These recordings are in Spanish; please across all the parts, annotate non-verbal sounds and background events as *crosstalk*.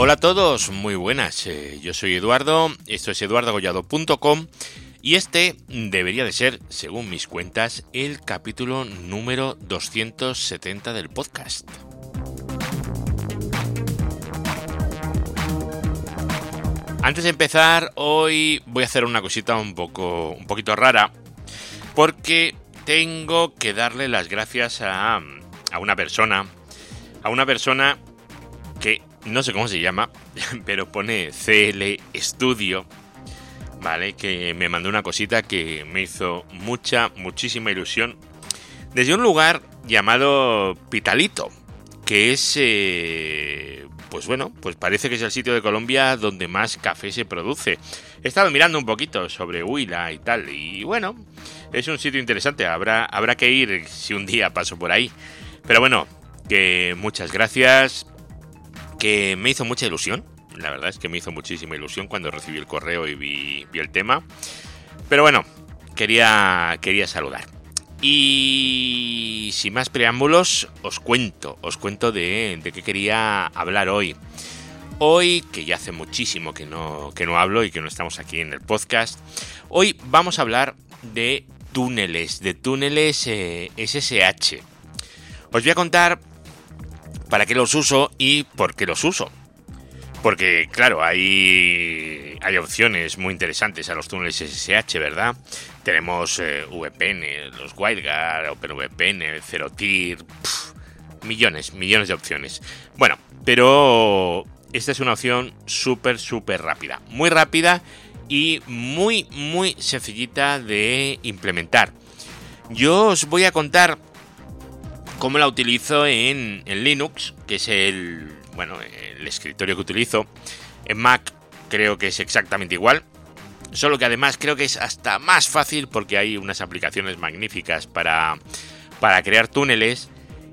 Hola a todos, muy buenas. Eh, yo soy Eduardo, esto es eduardogollado.com y este debería de ser, según mis cuentas, el capítulo número 270 del podcast. Antes de empezar, hoy voy a hacer una cosita un poco un poquito rara porque tengo que darle las gracias a, a una persona, a una persona no sé cómo se llama, *laughs* pero pone CL Studio, ¿vale? Que me mandó una cosita que me hizo mucha, muchísima ilusión. Desde un lugar llamado Pitalito, que es, eh, pues bueno, pues parece que es el sitio de Colombia donde más café se produce. He estado mirando un poquito sobre Huila y tal, y bueno, es un sitio interesante, habrá, habrá que ir si un día paso por ahí. Pero bueno, que muchas gracias, que me hizo mucha ilusión. La verdad es que me hizo muchísima ilusión cuando recibí el correo y vi, el tema. Pero bueno, quería, quería saludar. Y sin más preámbulos, os cuento, os cuento de, de qué quería hablar hoy. Hoy, que ya hace muchísimo que no, que no hablo y que no estamos aquí en el podcast, hoy vamos a hablar de túneles, de túneles SSH. Eh, os voy a contar para qué los uso y por qué los uso. Porque, claro, hay, hay opciones muy interesantes a los túneles SSH, ¿verdad? Tenemos eh, VPN, los WireGuard, OpenVPN, ZeroTier, millones, millones de opciones. Bueno, pero esta es una opción súper, súper rápida. Muy rápida y muy, muy sencillita de implementar. Yo os voy a contar cómo la utilizo en, Linux, que es el, bueno, el escritorio que utilizo. En Mac creo que es exactamente igual. Solo que además creo que es hasta más fácil porque hay unas aplicaciones magníficas para, para crear túneles.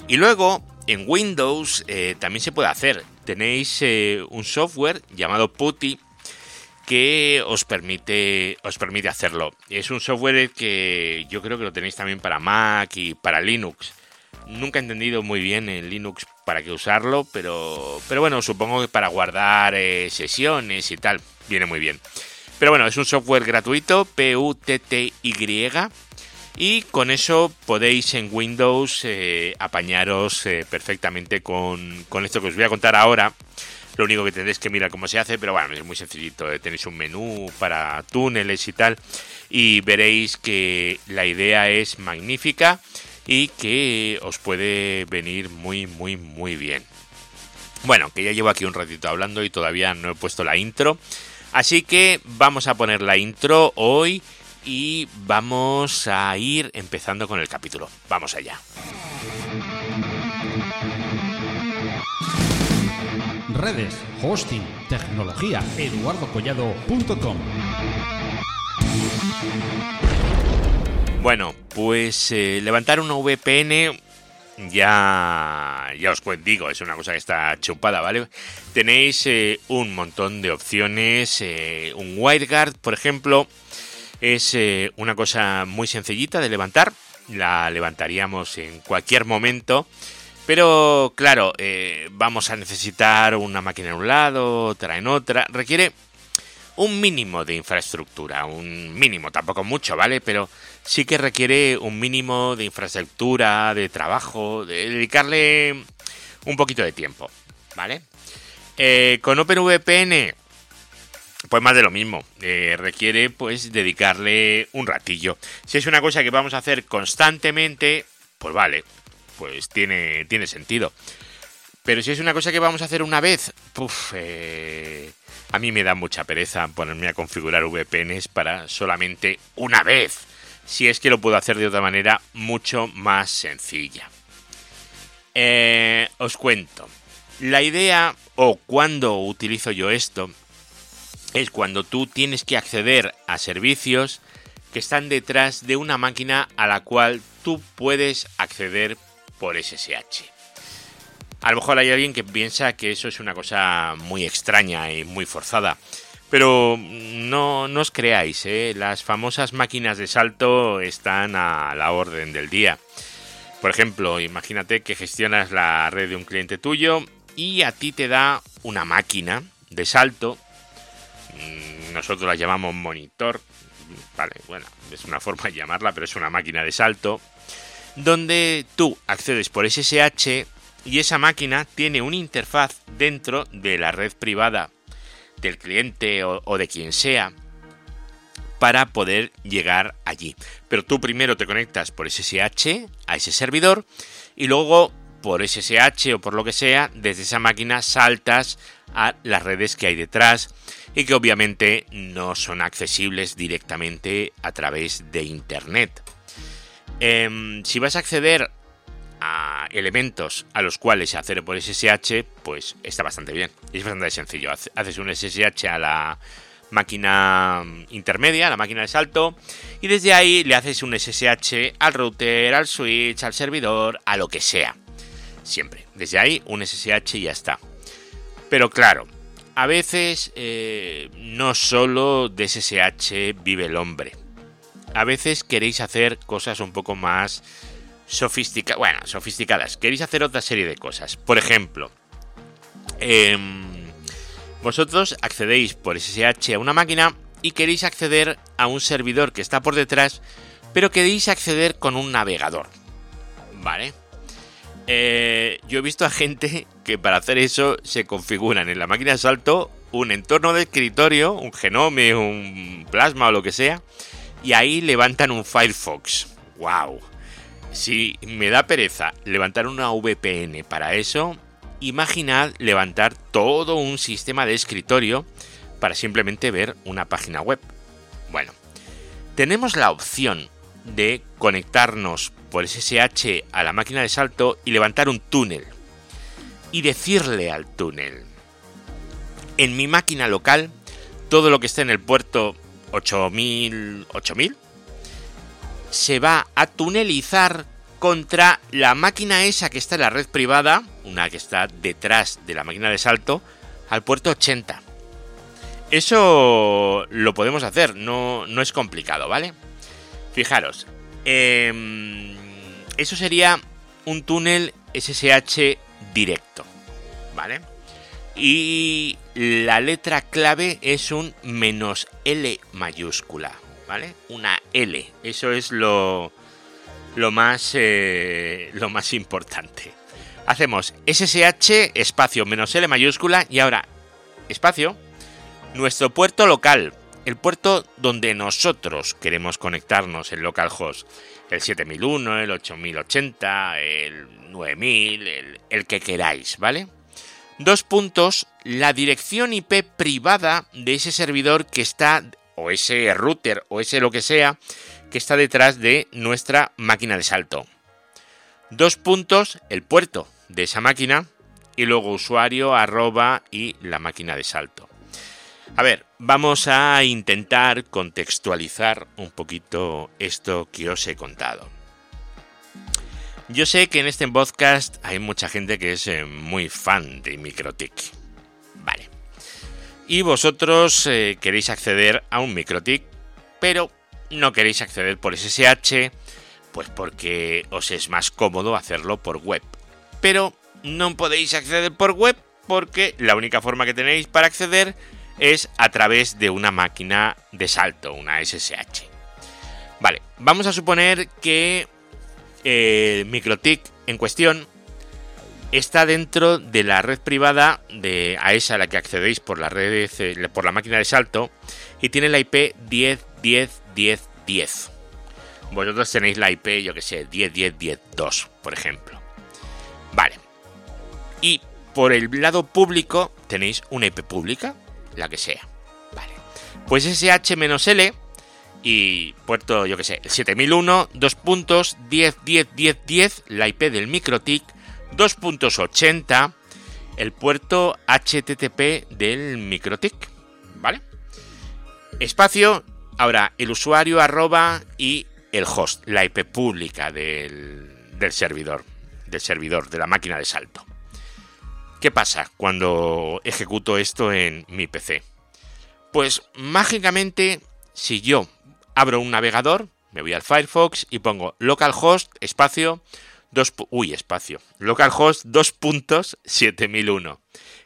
Y luego en Windows eh, también se puede hacer. Tenéis eh, un software llamado Putty que os permite, os permite hacerlo. Es un software que yo creo que lo tenéis también para Mac y para Linux. Nunca he entendido muy bien en Linux para qué usarlo, pero, pero bueno, supongo que para guardar eh, sesiones y tal, viene muy bien. Pero bueno, es un software gratuito, P-U-T-T-Y, y con eso podéis en Windows eh, apañaros eh, perfectamente con, con, esto que os voy a contar ahora. Lo único que tendréis que mirar cómo se hace, pero bueno, es muy sencillito. Tenéis un menú para túneles y tal. Y veréis que la idea es magnífica y que os puede venir muy, muy, muy bien. Bueno, que ya llevo aquí un ratito hablando y todavía no he puesto la intro. Así que vamos a poner la intro hoy y vamos a ir empezando con el capítulo. Vamos allá. Redes, hosting, tecnología, eduardocollado.com. Bueno, pues eh, levantar una VPN ya, ya os digo, es una cosa que está chupada, ¿vale? Tenéis eh, un montón de opciones. Eh, un WireGuard, por ejemplo, es una cosa muy sencillita de levantar. La levantaríamos en cualquier momento. Pero claro, vamos a necesitar una máquina en un lado, otra en otra. Requiere un mínimo de infraestructura, un mínimo, tampoco mucho, ¿vale? Pero sí que requiere un mínimo de infraestructura, de trabajo, de dedicarle un poquito de tiempo, ¿vale? Eh, con OpenVPN, pues más de lo mismo, eh, requiere pues dedicarle un ratillo. Si es una cosa que vamos a hacer constantemente, pues vale, pues tiene, tiene sentido. Pero si es una cosa que vamos a hacer una vez, eh, a mí me da mucha pereza ponerme a configurar VPNs para solamente una vez, si es que lo puedo hacer de otra manera mucho más sencilla. Eh, os cuento. La idea, o cuando utilizo yo esto, es cuando tú tienes que acceder a servicios que están detrás de una máquina a la cual tú puedes acceder por SSH. A lo mejor hay alguien que piensa que eso es una cosa muy extraña y muy forzada. Pero no, os creáis, ¿eh? las famosas máquinas de salto están a la orden del día. Por ejemplo, imagínate que gestionas la red de un cliente tuyo y a ti te da una máquina de salto. Mm, nosotros la llamamos monitor. Vale, bueno, es una forma de llamarla, pero es una máquina de salto. Donde tú accedes por SSH y esa máquina tiene una interfaz dentro de la red privada del cliente o, de quien sea para poder llegar allí. Pero tú primero te conectas por SSH a ese servidor y luego por SSH o por lo que sea, desde esa máquina saltas a las redes que hay detrás y que obviamente no son accesibles directamente a través de Internet. Em, si vas a acceder a elementos a los cuales accede por SSH, pues está bastante bien. Es bastante sencillo. Haces un SSH a la máquina intermedia, la máquina de salto, y desde ahí le haces un SSH al router, al switch, al servidor, a lo que sea. Siempre. Desde ahí un SSH y ya está. Pero claro, a veces eh, no solo de SSH vive el hombre. A veces queréis hacer cosas un poco más sofisticadas. Queréis hacer otra serie de cosas. Por ejemplo, em, vosotros accedéis por SSH a una máquina y queréis acceder a un servidor que está por detrás, pero queréis acceder con un navegador. ¿Vale? Eh, yo he visto a gente que para hacer eso se configuran en la máquina de salto un entorno de escritorio, un Genome, un Plasma o lo que sea, y ahí levantan un Firefox. ¡Wow! Si me da pereza levantar una VPN para eso, imaginad levantar todo un sistema de escritorio para simplemente ver una página web. Bueno, tenemos la opción de conectarnos por SSH a la máquina de salto y levantar un túnel. Y decirle al túnel, en mi máquina local, todo lo que esté en el puerto 8000, 8000 se va a tunelizar contra la máquina esa que está en la red privada, una que está detrás de la máquina de salto, al puerto 80. Eso lo podemos hacer, no, no es complicado, ¿vale? Fijaros, em, eso sería un túnel SSH directo, ¿vale? Y la letra clave es un menos L mayúscula, ¿vale? Una L, eso es lo, lo, más, eh, lo más importante. Hacemos SSH espacio menos L mayúscula y ahora espacio nuestro puerto local, el puerto donde nosotros queremos conectarnos, el localhost, el 7001, el 8080, el 9000, el, el que queráis, ¿vale? Dos puntos, la dirección IP privada de ese servidor que está, o ese router, o ese lo que sea, que está detrás de nuestra máquina de salto. Dos puntos, el puerto de esa máquina, y luego usuario, arroba y la máquina de salto. A ver, vamos a intentar contextualizar un poquito esto que os he contado. Yo sé que en este podcast hay mucha gente que es eh, muy fan de MikroTik. Y vosotros eh, queréis acceder a un MikroTik, pero no queréis acceder por SSH, pues porque os es más cómodo hacerlo por web. Pero no podéis acceder por web porque la única forma que tenéis para acceder es a través de una máquina de salto, una SSH. Vale, vamos a suponer que el MikroTik en cuestión está dentro de la red privada de a esa a la que accedéis por la red eh, por la máquina de salto y tiene la IP 10 10 10 10. Vosotros tenéis la IP, yo que sé, 10 10 10 2, por ejemplo. Vale. Y por el lado público tenéis una IP pública, la que sea. Vale. Pues SH-L y puerto, yo que sé, 7001, 2 puntos, 10, 10, 10, 10, la IP del MikroTik, 2 puntos 80, el puerto HTTP del MikroTik, ¿vale? Espacio, ahora el usuario arroba y el host, la IP pública del, del servidor, del servidor, de la máquina de salto. ¿Qué pasa cuando ejecuto esto en mi PC? Pues mágicamente, si yo abro un navegador, me voy al Firefox y pongo localhost espacio 2, uy, espacio, localhost 2.7001.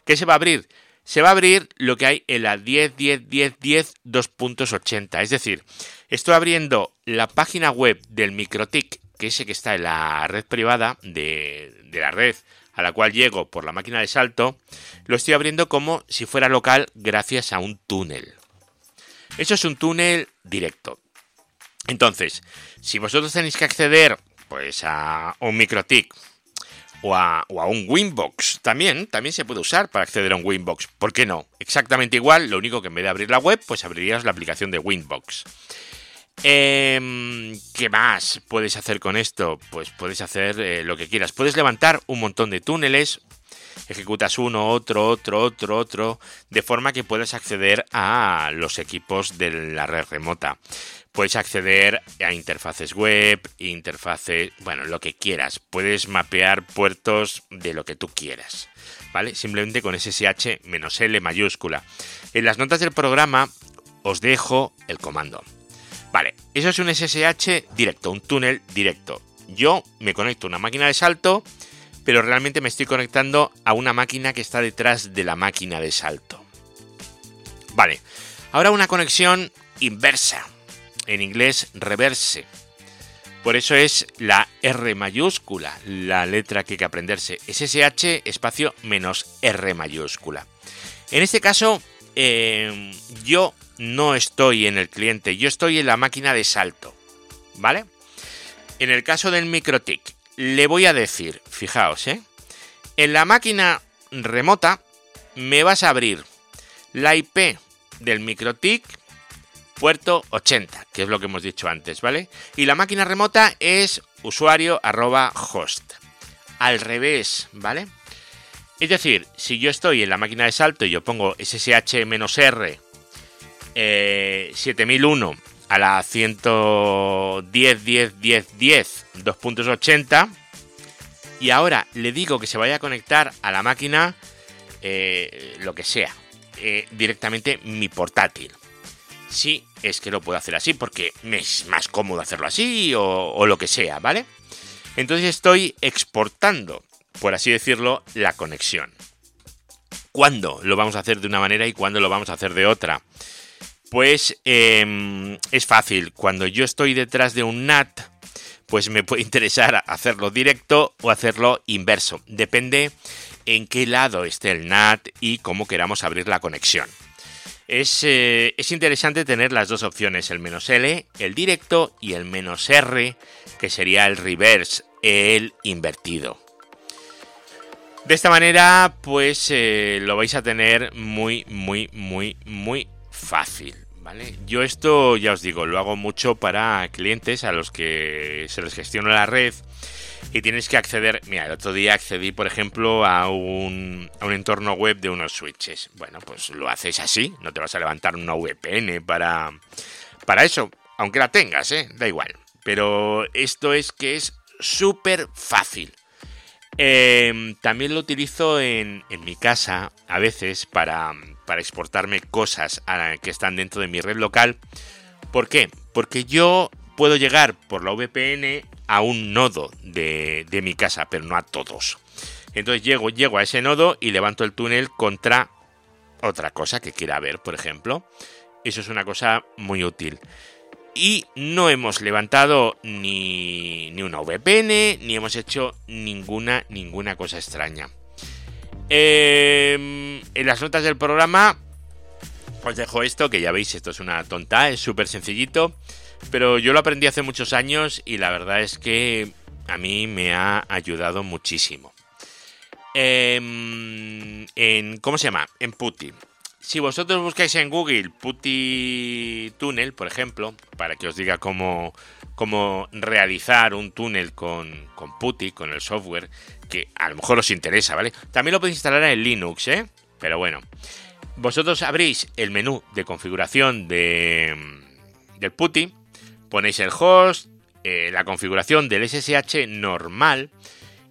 ¿Qué se va a abrir? Se va a abrir lo que hay en la 10, 10, 10, 10, 2.80. Es decir, estoy abriendo la página web del MikroTik, que es ese que está en la red privada de, de la red a la cual llego por la máquina de salto, lo estoy abriendo como si fuera local gracias a un túnel. Eso es un túnel directo. Entonces, si vosotros tenéis que acceder pues a un MikroTik o a, o a, un Winbox, también, también se puede usar para acceder a un Winbox. ¿Por qué no? Exactamente igual, lo único que en vez de abrir la web, pues abrirías la aplicación de Winbox. Eh, ¿Qué más puedes hacer con esto? Pues puedes hacer eh, lo que quieras. Puedes levantar un montón de túneles, ejecutas uno, otro, otro, otro, otro, de forma que puedas acceder a los equipos de la red remota. Puedes acceder a interfaces web, interfaces, bueno, lo que quieras. Puedes mapear puertos de lo que tú quieras. ¿Vale? Simplemente con SSH-L mayúscula. En las notas del programa os dejo el comando. Vale, eso es un SSH directo, un túnel directo. Yo me conecto a una máquina de salto, pero realmente me estoy conectando a una máquina que está detrás de la máquina de salto. Vale, ahora una conexión inversa, en inglés reverse. Por eso es la R mayúscula, la letra que hay que aprenderse. SSH espacio menos R mayúscula. En este caso, eh, yo no estoy en el cliente, yo estoy en la máquina de salto. ¿Vale? En el caso del MikroTik, le voy a decir, fijaos, ¿eh? En la máquina remota me vas a abrir la IP del MikroTik puerto 80, que es lo que hemos dicho antes, ¿vale? Y la máquina remota es usuario arroba host. Al revés, ¿vale? Es decir, si yo estoy en la máquina de salto y yo pongo SSH-R eh, 7001 a la 110, 10, 10, 10, 2.80 y ahora le digo que se vaya a conectar a la máquina eh, lo que sea, eh, directamente mi portátil. Sí, es que lo puedo hacer así porque me es más cómodo hacerlo así o, o lo que sea, ¿vale? Entonces estoy exportando, por así decirlo, la conexión. ¿Cuándo lo vamos a hacer de una manera y cuándo lo vamos a hacer de otra? Pues eh, es fácil. Cuando yo estoy detrás de un NAT, pues me puede *laughs* interesar hacerlo directo o hacerlo inverso. Depende en qué lado esté el NAT y cómo queramos abrir la conexión. Es, eh, es, interesante tener las dos opciones, el menos L, el directo, y el menos R, que sería el reverse, el invertido. De esta manera, pues eh, lo vais a tener muy, muy, muy, muy fácil. ¿Vale? Yo esto, ya os digo, lo hago mucho para clientes a los que se les gestiona la red y tienes que acceder. Mira, el otro día accedí, por ejemplo, a un, a un entorno web de unos switches. Bueno, pues lo haces así, no te vas a levantar una VPN para, para eso, aunque la tengas, ¿eh? da igual. Pero esto es que es súper fácil. Eh, también lo utilizo en, en, mi casa a veces para, para exportarme cosas a, que están dentro de mi red local. ¿Por qué? Porque yo puedo llegar por la VPN a un nodo de, de mi casa, pero no a todos. Entonces llego, llego a ese nodo y levanto el túnel contra otra cosa que quiera ver, por ejemplo. Eso es una cosa muy útil. Y no hemos levantado ni, ni, una VPN, ni hemos hecho ninguna, ninguna cosa extraña. Eh, en las notas del programa os dejo esto, que ya veis, esto es una tonta, es súper sencillito. Pero yo lo aprendí hace muchos años y la verdad es que a mí me ha ayudado muchísimo. En, ¿Cómo se llama? En Putty. Si vosotros buscáis en Google Putty Tunnel, por ejemplo, para que os diga cómo, cómo realizar un túnel con, con Putty, con el software, que a lo mejor os interesa, ¿vale? También lo podéis instalar en Linux, ¿eh? Pero bueno, vosotros abrís el menú de configuración de, del Putty, ponéis el host, eh, la configuración del SSH normal,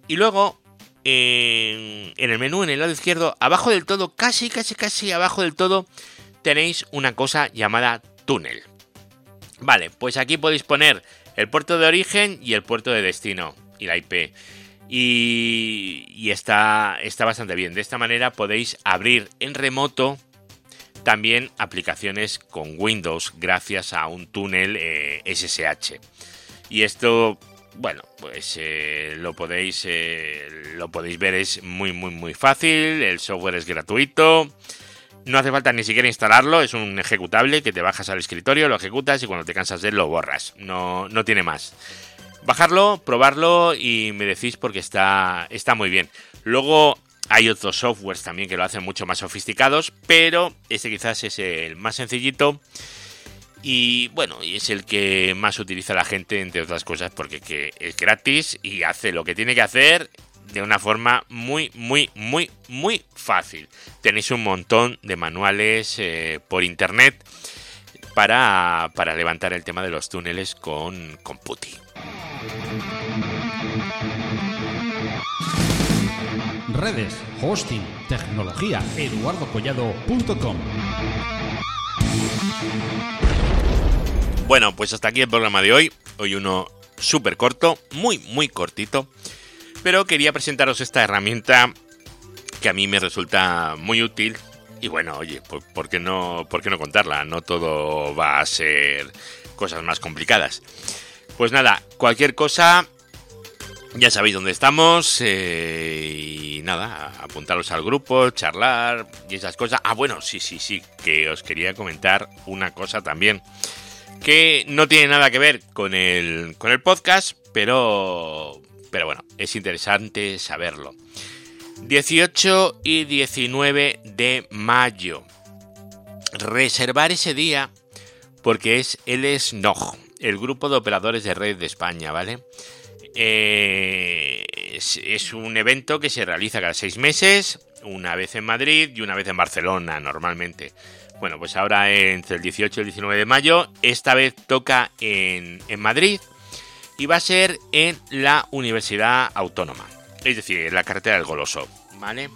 y luego en, el menú, en el lado izquierdo, abajo del todo, casi, casi, casi abajo del todo, tenéis una cosa llamada túnel. Vale, pues aquí podéis poner el puerto de origen y el puerto de destino. y la IP. Y, está, está bastante bien. De esta manera podéis abrir en remoto también aplicaciones con Windows gracias a un túnel SSH. Eh, y esto, bueno, pues eh, lo podéis eh, lo podéis ver es muy muy muy fácil. El software es gratuito. No hace falta ni siquiera instalarlo, es un ejecutable que te bajas al escritorio, lo ejecutas y cuando te cansas de él lo borras. No, no tiene más. Bajarlo, probarlo y me decís porque está, está muy bien. Luego hay otros softwares también que lo hacen mucho más sofisticados, pero este quizás es el más sencillito. Y bueno, y es el que más utiliza la gente, entre otras cosas, porque es gratis y hace lo que tiene que hacer de una forma muy, muy, muy, muy fácil. Tenéis un montón de manuales eh, por internet para, para, levantar el tema de los túneles con, con PuTTY. Redes, hosting, tecnología, eduardocollado.com. Bueno, pues hasta aquí el programa de hoy. Hoy uno súper corto, muy, muy cortito. Pero quería presentaros esta herramienta que a mí me resulta muy útil. Y bueno, oye, ¿por qué no, por qué no contarla? No todo va a ser cosas más complicadas. Pues nada, cualquier cosa, ya sabéis dónde estamos. Eh, y nada, apuntaros al grupo, charlar y esas cosas. Ah, bueno, sí, sí, sí, que os quería comentar una cosa también. Que no tiene nada que ver con el, con el podcast, pero pero bueno, es interesante saberlo. 18 y 19 de mayo. Reservar ese día porque es el SNOG, el grupo de operadores de red de España, ¿vale? Eh, es, un evento que se realiza cada seis meses, una vez en Madrid y una vez en Barcelona normalmente. Bueno, pues ahora entre el 18 y el 19 de mayo, esta vez toca en, en Madrid y va a ser en la Universidad Autónoma, es decir, en la carretera del Goloso, ¿vale?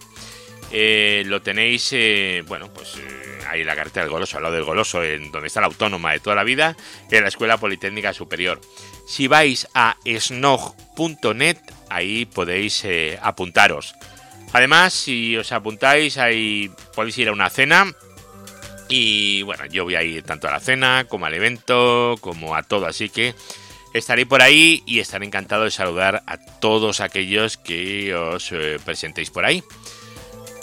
Eh, lo tenéis, eh, bueno, pues eh, ahí la carretera del Goloso, al lado del Goloso, en donde está la Autónoma de toda la vida, en la Escuela Politécnica Superior. Si vais a snog.net, ahí podéis apuntaros. Además, si os apuntáis, ahí podéis ir a una cena. Y bueno, yo voy a ir tanto a la cena como al evento, como a todo, así que Estaré por ahí y estaré encantado de saludar a todos aquellos que os eh, presentéis por ahí.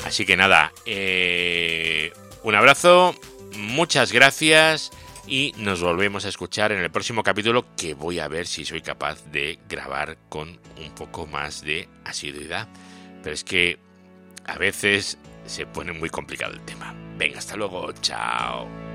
Así que nada, eh, un abrazo, muchas gracias y nos volvemos a escuchar en el próximo capítulo que voy a ver si soy capaz de grabar con un poco más de asiduidad. Pero es que a veces se pone muy complicado el tema. Venga, hasta luego, chao.